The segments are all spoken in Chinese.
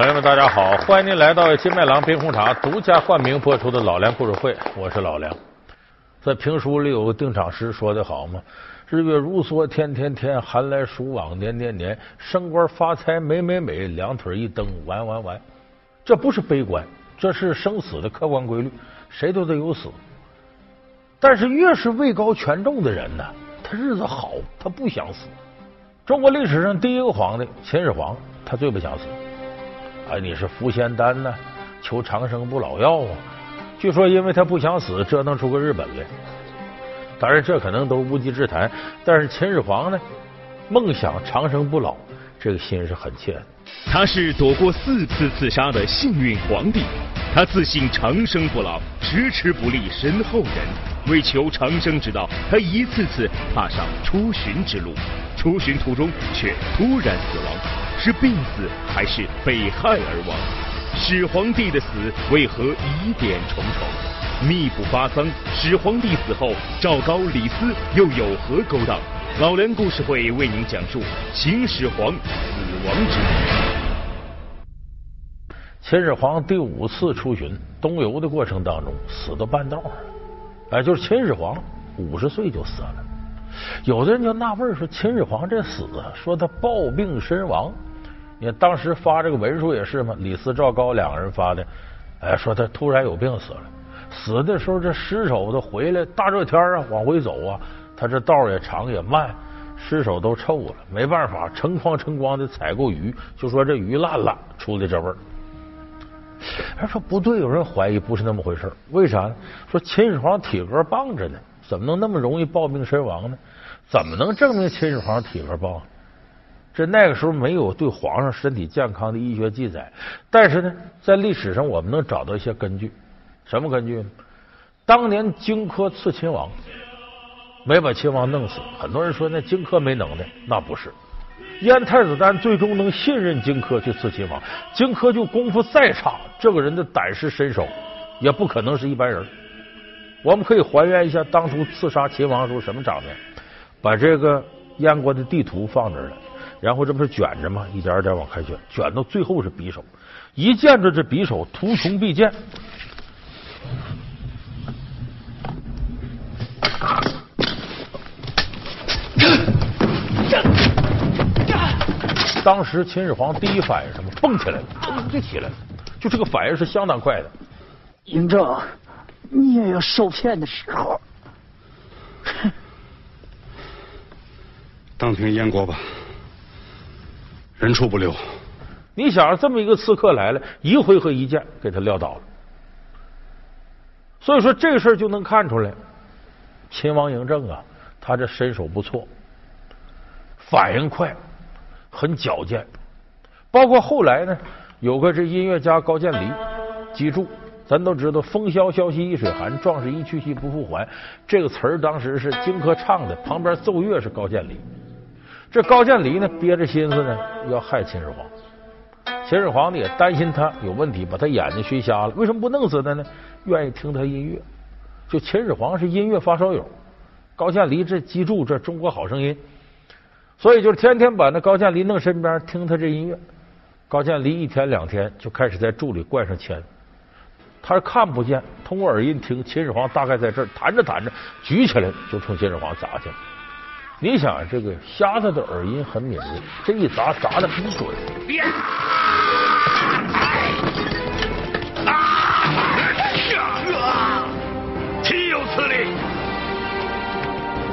朋友们，大家好！欢迎您来到金麦郎冰红茶独家冠名播出的《老梁故事会》，我是老梁。在评书里有个定场诗说的好嘛：“日月如梭，天天天；寒来暑往，年年年。升官发财，美美美；两腿一蹬，完完完。”这不是悲观，这是生死的客观规律，谁都得有死。但是越是位高权重的人呢，他日子好，他不想死。中国历史上第一个皇帝秦始皇，他最不想死。哎，你是服仙丹呢，求长生不老药啊？据说因为他不想死，折腾出个日本来。当然，这可能都无稽之谈。但是秦始皇呢，梦想长生不老，这个心是很切的。他是躲过四次刺杀的幸运皇帝，他自信长生不老，迟迟不立身后人。为求长生之道，他一次次踏上出巡之路，出巡途中却突然死亡。是病死还是被害而亡？始皇帝的死为何疑点重重？秘不发丧，始皇帝死后，赵高、李斯又有何勾当？老梁故事会为您讲述秦始皇死亡之谜。秦始皇第五次出巡东游的过程当中，死到半道上。哎，就是秦始皇五十岁就死了。有的人就纳闷说：秦始皇这死，说他暴病身亡。你看当时发这个文书也是嘛，李斯、赵高两个人发的，哎，说他突然有病死了。死的时候这尸首都回来，大热天啊，往回走啊，他这道也长也慢，尸首都臭了，没办法，成筐成筐的采购鱼，就说这鱼烂了，出的这味儿。他说不对，有人怀疑不是那么回事为啥呢？说秦始皇体格棒着呢，怎么能那么容易暴病身亡呢？怎么能证明秦始皇体格棒？这那个时候没有对皇上身体健康的医学记载，但是呢，在历史上我们能找到一些根据。什么根据呢？当年荆轲刺秦王，没把秦王弄死。很多人说那荆轲没能耐，那不是。燕太子丹最终能信任荆轲去刺秦王，荆轲就功夫再差，这个人的胆识身手也不可能是一般人。我们可以还原一下当初刺杀秦王时候什么场面，把这个燕国的地图放这儿了。然后这不是卷着吗？一点点往开卷，卷到最后是匕首。一见着这匕首，图穷匕见。当时秦始皇第一反应什么？蹦起来了，砰就起来了。就这个反应是相当快的。嬴政，你也有受骗的时候。当听燕国吧。人畜不留。你想这么一个刺客来了，一回合一剑给他撂倒了。所以说这事儿就能看出来，秦王嬴政啊，他这身手不错，反应快，很矫健。包括后来呢，有个这音乐家高渐离，记住，咱都知道“风萧萧兮易水寒，壮士一去兮不复还”这个词儿，当时是荆轲唱的，旁边奏乐是高渐离。这高渐离呢，憋着心思呢，要害秦始皇。秦始皇呢也担心他有问题，把他眼睛熏瞎了。为什么不弄死他呢？愿意听他音乐。就秦始皇是音乐发烧友，高渐离这记住这中国好声音，所以就天天把那高渐离弄身边听他这音乐。高渐离一天两天就开始在柱里灌上铅，他是看不见，通过耳音听秦始皇大概在这儿弹着弹着，举起来就冲秦始皇砸去了。你想这个瞎子的耳音很敏锐，这一砸砸的很准。啊岂有此理！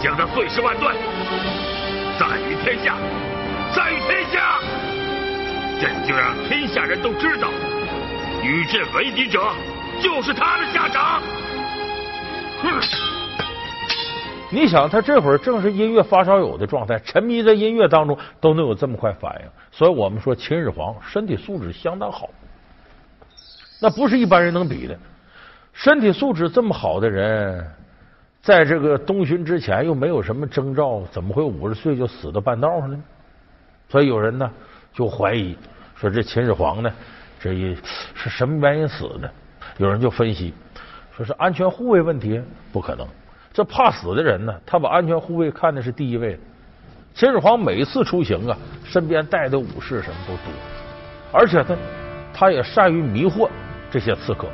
将他碎尸万段，赞于天下，赞于天下！朕就让天下人都知道，与朕为敌者就是他的下场。哼！你想，他这会儿正是音乐发烧友的状态，沉迷在音乐当中，都能有这么快反应。所以我们说，秦始皇身体素质相当好，那不是一般人能比的。身体素质这么好的人，在这个东巡之前又没有什么征兆，怎么会五十岁就死到半道上呢？所以有人呢就怀疑说，这秦始皇呢，这一是什么原因死的？有人就分析说是安全护卫问题，不可能。这怕死的人呢，他把安全护卫看的是第一位。秦始皇每次出行啊，身边带的武士什么都多，而且他他也善于迷惑这些刺客。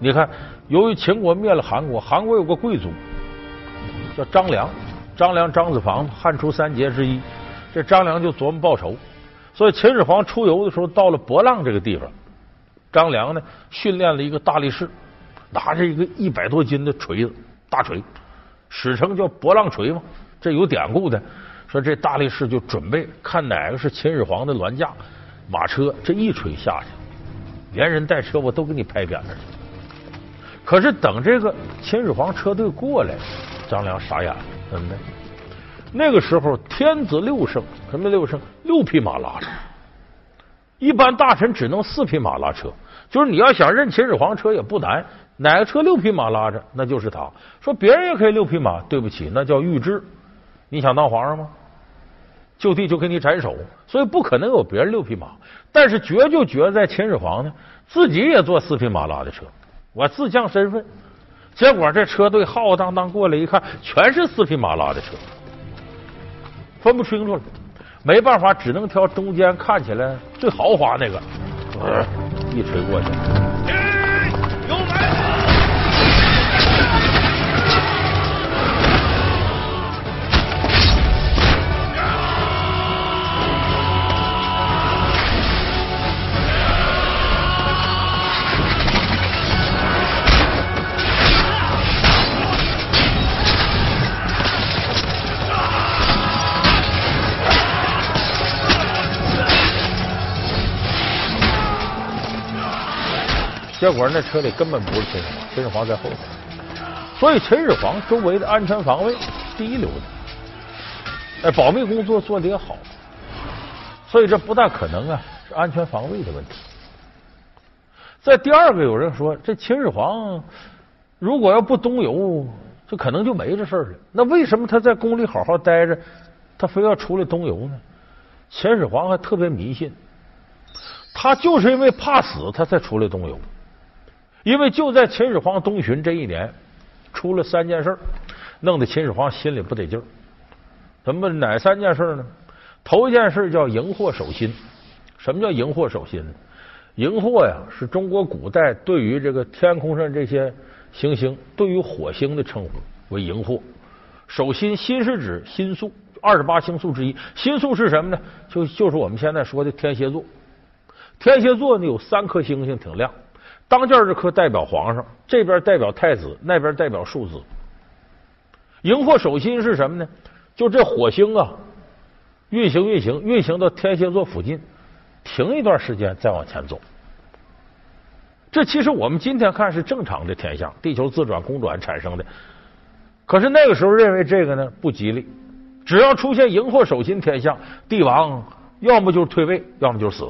你看，由于秦国灭了韩国，韩国有个贵族叫张良，张良张子房汉初三杰之一。这张良就琢磨报仇，所以秦始皇出游的时候到了博浪这个地方，张良呢训练了一个大力士，拿着一个一百多斤的锤子，大锤，史称叫博浪锤嘛，这有典故的。说这大力士就准备看哪个是秦始皇的銮驾马车，这一锤下去，连人带车我都给你拍扁了。可是等这个秦始皇车队过来，张良傻眼了，怎么的？那个时候天子六乘，什么六乘？六匹马拉着，一般大臣只能四匹马拉车。就是你要想认秦始皇车也不难，哪个车六匹马拉着，那就是他。说别人也可以六匹马，对不起，那叫御制。你想当皇上吗？就地就给你斩首，所以不可能有别人六匹马。但是绝就绝在秦始皇呢，自己也坐四匹马拉的车，我自降身份。结果这车队浩浩荡荡过来一看，全是四匹马拉的车。分不清楚了，没办法，只能挑中间看起来最豪华那个，一锤过去。结果那车里根本不是秦始皇，秦始皇在后头，所以秦始皇周围的安全防卫第一流的，哎，保密工作做的也好，所以这不大可能啊，是安全防卫的问题。在第二个，有人说这秦始皇如果要不东游，就可能就没这事了。那为什么他在宫里好好待着，他非要出来东游呢？秦始皇还特别迷信，他就是因为怕死，他才出来东游。因为就在秦始皇东巡这一年，出了三件事，弄得秦始皇心里不得劲儿。怎么哪三件事呢？头一件事叫荧惑守心。什么叫荧惑守心呢？荧惑呀，是中国古代对于这个天空上这些行星，对于火星的称呼为荧惑。守心，心是指星宿，二十八星宿之一。星宿是什么呢？就就是我们现在说的天蝎座。天蝎座呢有三颗星星挺亮。当间这颗代表皇上，这边代表太子，那边代表庶子。荧惑守心是什么呢？就这火星啊，运行运行运行到天蝎座附近，停一段时间再往前走。这其实我们今天看是正常的天象，地球自转公转产生的。可是那个时候认为这个呢不吉利，只要出现荧惑守心天象，帝王要么就是退位，要么就死。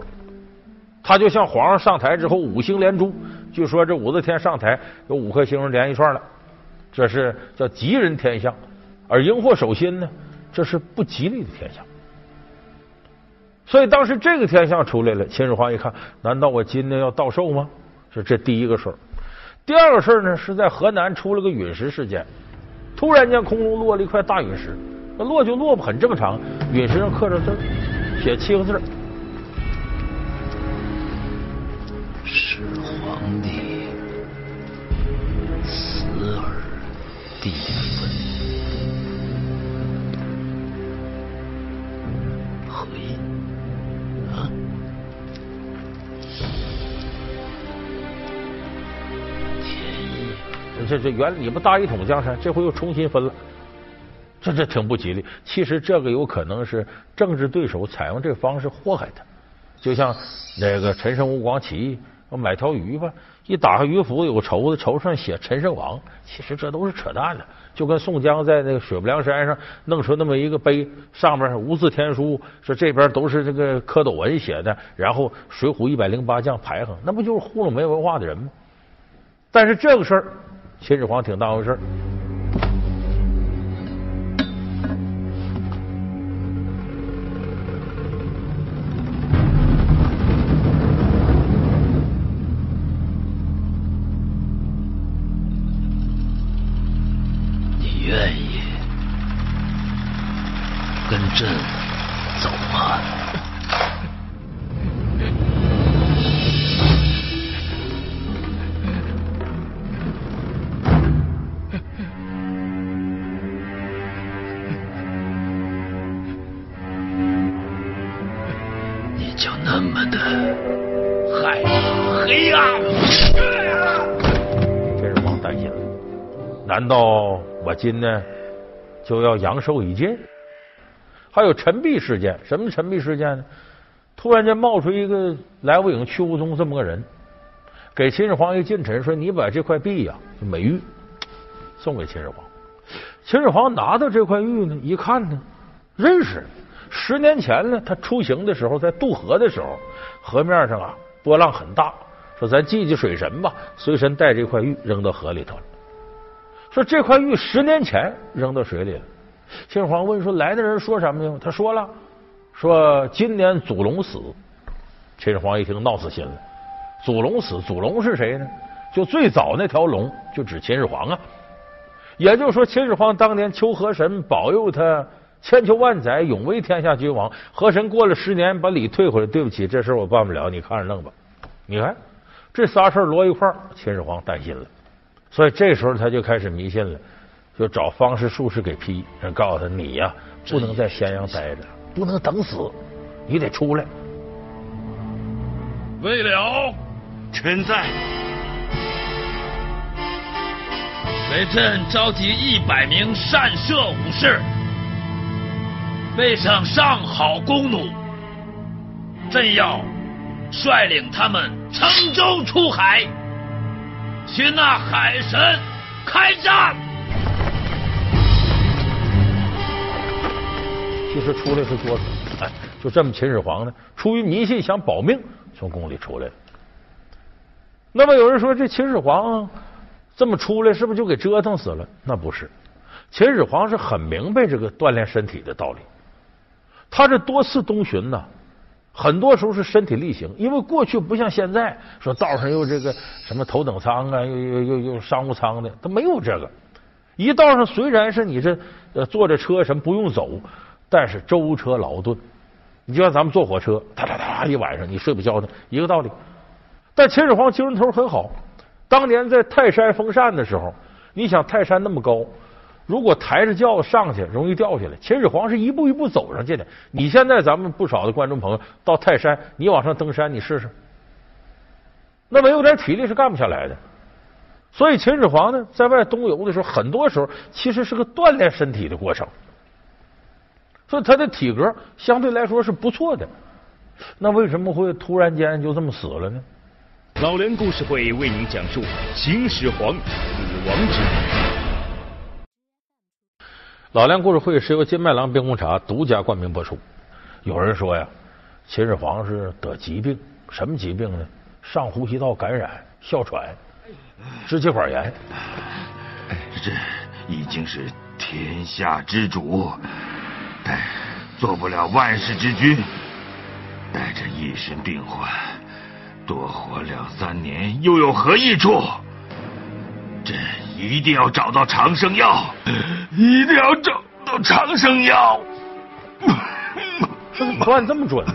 他就像皇上上台之后五星连珠，据说这武则天上台有五颗星连一串了，这是叫吉人天相。而荧惑守心呢，这是不吉利的天象。所以当时这个天象出来了，秦始皇一看，难道我今天要倒寿吗？是这第一个事儿。第二个事儿呢，是在河南出了个陨石事件，突然间空中落了一块大陨石，那落就落吧，很正常。陨石上刻着字写七个字。始皇帝死而地分，何因？啊？天意？这这原你们大一统江山，这回又重新分了，这这挺不吉利。其实这个有可能是政治对手采用这方式祸害他，就像那个陈胜吴广起义。买条鱼吧，一打开鱼腹有个绸子，绸上写陈胜王，其实这都是扯淡的。就跟宋江在那个水泊梁山上弄出那么一个碑，上面无字天书，说这边都是这个蝌蚪文写的，然后水浒一百零八将排行，那不就是糊弄没文化的人吗？但是这个事儿，秦始皇挺当回事儿。难道我今呢就要阳寿已尽？还有陈璧事件，什么陈璧事件呢？突然间冒出一个来无影去无踪这么个人，给秦始皇一进臣，说你把这块璧呀，美玉送给秦始皇。秦始皇拿到这块玉呢，一看呢，认识。十年前呢，他出行的时候，在渡河的时候，河面上啊波浪很大，说咱祭祭水神吧，随身带这块玉扔到河里头了。说这块玉十年前扔到水里。秦始皇问说来的人说什么呢？他说了，说今年祖龙死。秦始皇一听闹死心了，祖龙死，祖龙是谁呢？就最早那条龙，就指秦始皇啊。也就是说，秦始皇当年求河神保佑他千秋万载，永为天下君王。河神过了十年，把礼退回来。对不起，这事我办不了，你看着弄吧。你看这仨事儿摞一块儿，秦始皇担心了，所以这时候他就开始迷信了，就找方士术士给批，人告诉他你呀，不能在咸阳待着，不能等死，你得出来。未了，臣在。为朕召集一百名善射武士，背上上好弓弩，朕要率领他们乘舟出海，擒那海神开战。其实出来是作死，哎，就这么，秦始皇呢，出于迷信想保命，从宫里出来了。那么有人说，这秦始皇。这么出来是不是就给折腾死了？那不是，秦始皇是很明白这个锻炼身体的道理。他这多次东巡呢，很多时候是身体力行，因为过去不像现在说道上有这个什么头等舱啊，又又又又商务舱的，他没有这个。一道上虽然是你这呃坐着车什么不用走，但是舟车劳顿。你就像咱们坐火车，哒哒哒一晚上你睡不着呢，一个道理。但秦始皇精神头很好。当年在泰山封禅的时候，你想泰山那么高，如果抬着轿子上去容易掉下来。秦始皇是一步一步走上去的。你现在咱们不少的观众朋友到泰山，你往上登山，你试试，那没有点体力是干不下来的。所以秦始皇呢，在外东游的时候，很多时候其实是个锻炼身体的过程，所以他的体格相对来说是不错的。那为什么会突然间就这么死了呢？老梁故事会为您讲述秦始皇死亡之谜。老梁故事会是由金麦郎冰红茶独家冠名播出。有人说呀，秦始皇是得疾病，什么疾病呢？上呼吸道感染、哮喘、支气管炎。这已经是天下之主，但做不了万世之君，带着一身病患。多活两三年又有何益处？朕一定要找到长生药，一定要找到长生药。怎么算这么准呢？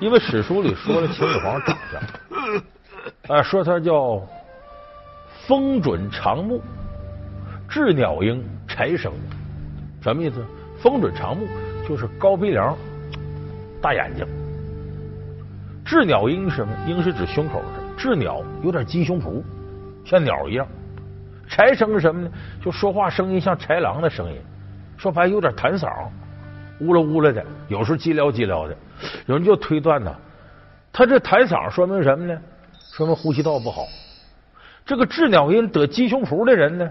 因为史书里说了秦始皇长相，啊，说他叫风准长目，治鸟鹰柴生，什么意思？风准长目就是高鼻梁、大眼睛。治鸟鹰什么？鹰是指胸口的，治鸟有点鸡胸脯，像鸟一样。豺声是什么呢？就说话声音像豺狼的声音，说白有点痰嗓，呜了呜了的，有时候叽撩叽撩的。有人就推断呢，他这痰嗓说明什么呢？说明呼吸道不好。这个雉鸟音得鸡胸脯的人呢，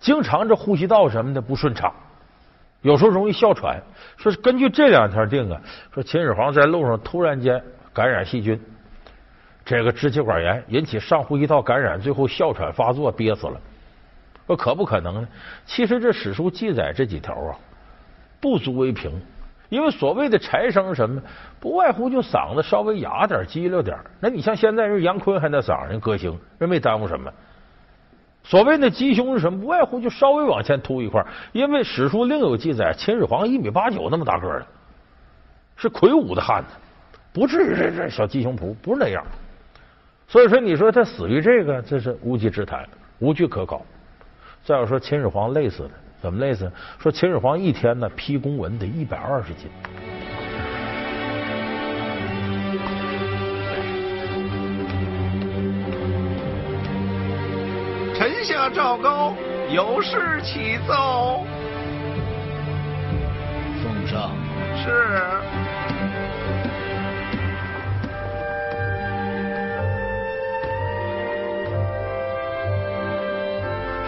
经常这呼吸道什么的不顺畅，有时候容易哮喘。说是根据这两天定啊，说秦始皇在路上突然间。感染细菌，这个支气管炎引起上呼吸道感染，最后哮喘发作憋死了。说可不可能呢？其实这史书记载这几条啊，不足为凭。因为所谓的柴声什么，不外乎就嗓子稍微哑点、叽溜点。那你像现在人杨坤还那嗓，人歌星，人没耽误什么。所谓的鸡胸是什么？不外乎就稍微往前凸一块。因为史书另有记载，秦始皇一米八九那么大个的，是魁梧的汉子。不至于这这小鸡胸脯不是那样，所以说你说他死于这个，这是无稽之谈，无据可考。再要说秦始皇累死了，怎么累死？说秦始皇一天呢批公文得一百二十斤。臣下赵高，有事启奏。奉上。是。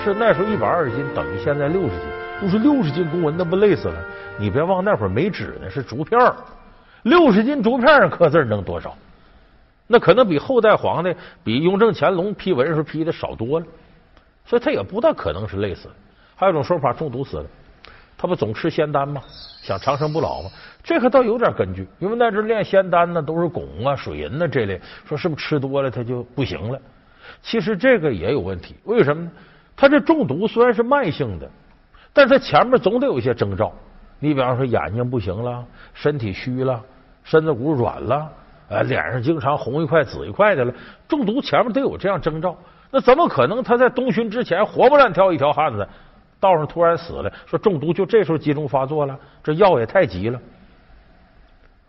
是那时候一百二十斤等于现在六十斤，不是六十斤公文那不累死了？你别忘那会儿没纸呢，是竹片六十斤竹片上刻字能多少？那可能比后代皇帝比雍正乾隆批文时候批的少多了，所以他也不大可能是累死。还有一种说法，中毒死的，他不总吃仙丹吗？想长生不老吗？这个倒有点根据，因为那阵炼仙丹呢都是汞啊、水银啊这类，说是不是吃多了他就不行了？其实这个也有问题，为什么呢？他这中毒虽然是慢性的，但他前面总得有一些征兆。你比方说眼睛不行了，身体虚了，身子骨软了，呃，脸上经常红一块紫一块的了。中毒前面得有这样征兆，那怎么可能他在东巡之前活蹦乱跳一条汉子，道上突然死了？说中毒就这时候集中发作了，这药也太急了。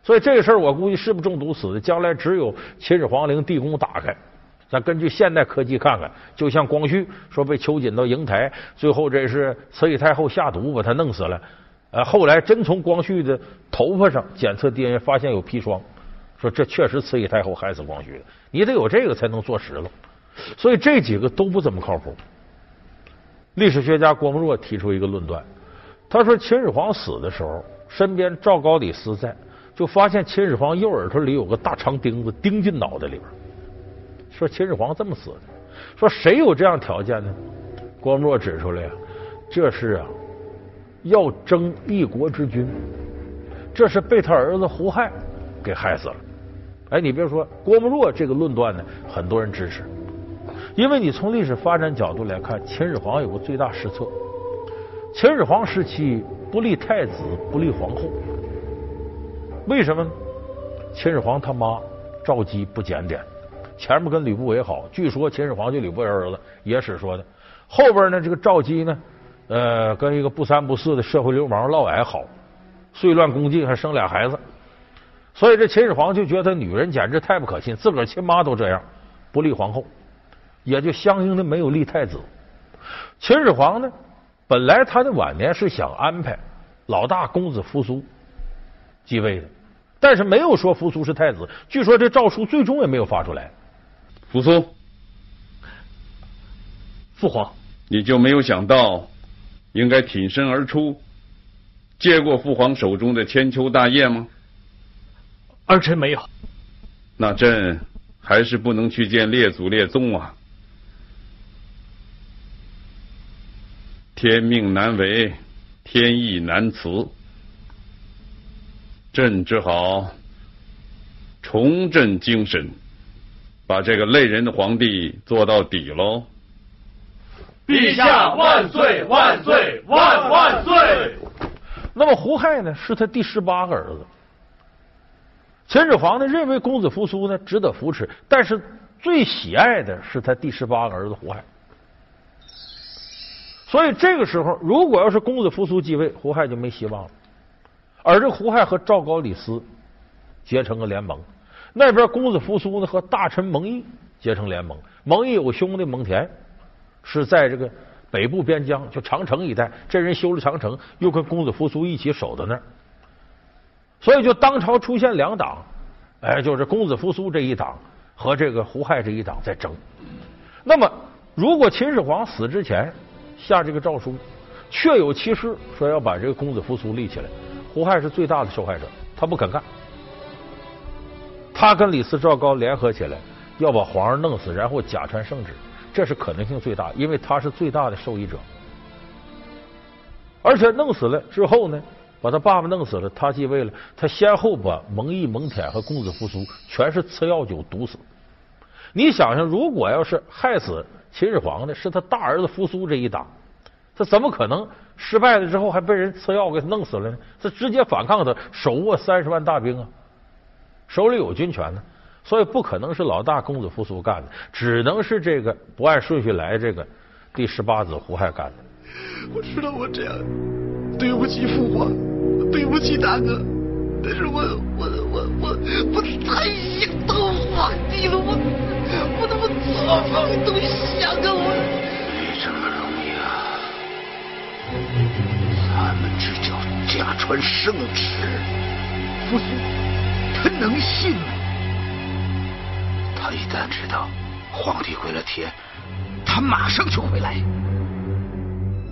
所以这个事儿我估计是不是中毒死的，将来只有秦始皇陵地宫打开。咱根据现代科技看看，就像光绪说被囚禁到瀛台，最后这是慈禧太后下毒把他弄死了。呃，后来真从光绪的头发上检测 DNA 发现有砒霜，说这确实慈禧太后害死光绪的。你得有这个才能坐实了。所以这几个都不怎么靠谱。历史学家郭沫若提出一个论断，他说秦始皇死的时候，身边赵高李斯在，就发现秦始皇右耳朵里有个大长钉子钉进脑袋里边。说秦始皇这么死的，说谁有这样条件呢？郭沫若指出来呀，这是啊，要争一国之君，这是被他儿子胡亥给害死了。哎，你别说，郭沫若这个论断呢，很多人支持，因为你从历史发展角度来看，秦始皇有个最大失策。秦始皇时期不立太子，不立皇后，为什么呢？秦始皇他妈赵姬不检点。前面跟吕不韦好，据说秦始皇就吕不韦儿子，野史说的。后边呢，这个赵姬呢，呃，跟一个不三不四的社会流氓嫪毐好，遂乱宫禁，还生俩孩子。所以这秦始皇就觉得女人简直太不可信，自个儿亲妈都这样，不立皇后，也就相应的没有立太子。秦始皇呢，本来他的晚年是想安排老大公子扶苏继位的，但是没有说扶苏是太子。据说这诏书最终也没有发出来。扶苏，父皇，你就没有想到应该挺身而出，接过父皇手中的千秋大业吗？儿臣没有。那朕还是不能去见列祖列宗啊！天命难违，天意难辞，朕只好重振精神。把这个累人的皇帝做到底喽！陛下万岁万岁万万岁！那么胡亥呢？是他第十八个儿子。秦始皇呢认为公子扶苏呢值得扶持，但是最喜爱的是他第十八个儿子胡亥。所以这个时候，如果要是公子扶苏继位，胡亥就没希望了。而这胡亥和赵高、李斯结成了联盟。那边公子扶苏呢和大臣蒙毅结成联盟，蒙毅有兄弟蒙恬是在这个北部边疆，就长城一带，这人修了长城，又跟公子扶苏一起守在那儿，所以就当朝出现两党，哎，就是公子扶苏这一党和这个胡亥这一党在争。那么，如果秦始皇死之前下这个诏书，确有其事，说要把这个公子扶苏立起来，胡亥是最大的受害者，他不肯干。他跟李斯、赵高联合起来，要把皇上弄死，然后假传圣旨，这是可能性最大，因为他是最大的受益者。而且弄死了之后呢，把他爸爸弄死了，他继位了，他先后把蒙毅、蒙恬和公子扶苏全是吃药酒毒死。你想想，如果要是害死秦始皇的是他大儿子扶苏这一党，他怎么可能失败了之后还被人吃药给弄死了呢？他直接反抗他，手握三十万大兵啊！手里有军权呢所以不可能是老大公子扶苏干的只能是这个不按顺序来这个第十八子胡亥干的。我知道我这样对不起父皇对不起大哥但是我我我我我太想当皇弟了我我他妈做梦都想啊我。没这么容易啊？咱们这叫假传圣旨扶苏他能信吗？他一旦知道皇帝回了天，他马上就回来。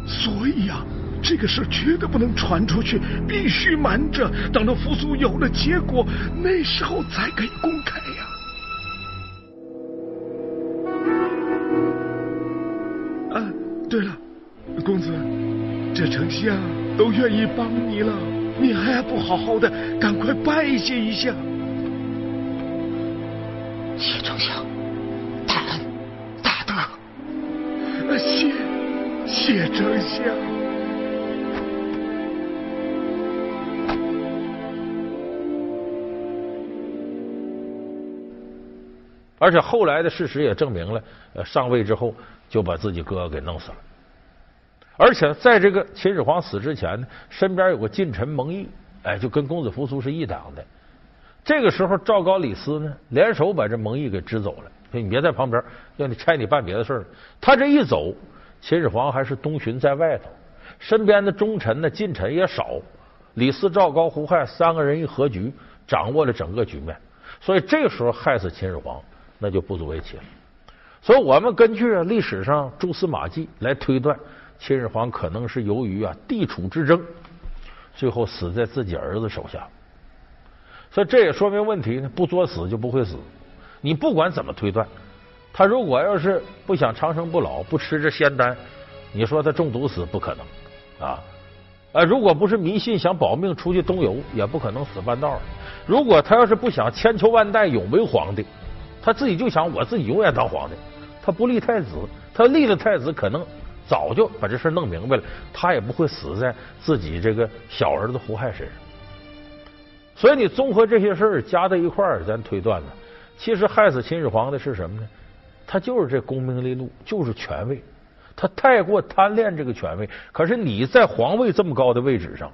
所以呀、这个事绝对不能传出去，必须瞒着，等到扶苏有了结果，那时候才可以公开呀。啊，对了，公子，这丞相都愿意帮你了，你还不好好的赶快拜谢一下？谢丞相，大恩大德。啊谢谢丞相。而且后来的事实也证明了，呃，上位之后就把自己哥哥给弄死了。而且在这个秦始皇死之前呢，身边有个近臣蒙毅，哎，就跟公子扶苏是一党的。这个时候，赵高、李斯呢，联手把这蒙毅给支走了，说你别在旁边，要你差你办别的事儿。他这一走，秦始皇还是东巡在外头，身边的忠臣呢、近臣也少。李斯、赵高、胡亥三个人一合局，掌握了整个局面。所以这个时候害死秦始皇，那就不足为奇了。所以我们根据历史上蛛丝马迹来推断，秦始皇可能是由于啊地处之争，最后死在自己儿子手下。所以这也说明问题呢，不作死就不会死。你不管怎么推断，他如果要是不想长生不老，不吃这仙丹，你说他中毒死不可能啊。呃，如果不是迷信想保命出去东游，也不可能死半道。如果他要是不想千秋万代永为皇帝，他自己就想我自己永远当皇帝，他不立太子，他立了太子，可能早就把这事弄明白了，他也不会死在自己这个小儿子胡亥身上。所以你综合这些事儿加在一块儿，咱推断呢，其实害死秦始皇的是什么呢？他就是这功名利禄，就是权位。他太过贪恋这个权位，可是你在皇位这么高的位置上，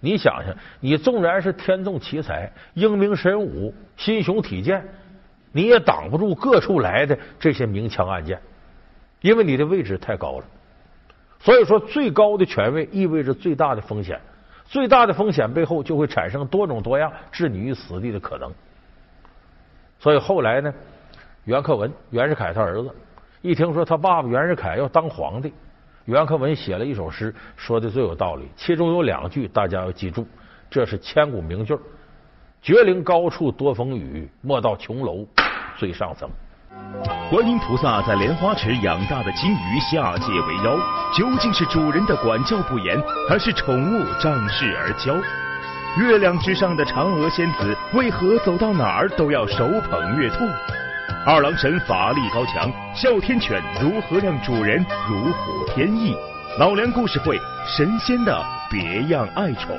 你想想，你纵然是天纵奇才、英明神武、心雄体健，你也挡不住各处来的这些明枪暗箭，因为你的位置太高了。所以说，最高的权位意味着最大的风险，最大的风险背后就会产生多种多样置你于死地的可能。所以后来呢，袁克文、袁世凯他儿子。一听说他爸爸袁世凯要当皇帝，袁克文写了一首诗，说的最有道理。其中有两句大家要记住，这是千古名句：“绝岭高处多风雨，莫到琼楼最上层。”观音菩萨在莲花池养大的金鱼下界为妖，究竟是主人的管教不严，还是宠物仗势而骄？月亮之上的嫦娥仙子为何走到哪儿都要手捧月兔？二郎神法力高强，哮天犬如何让主人如虎添翼？老梁故事会，神仙的别样爱宠。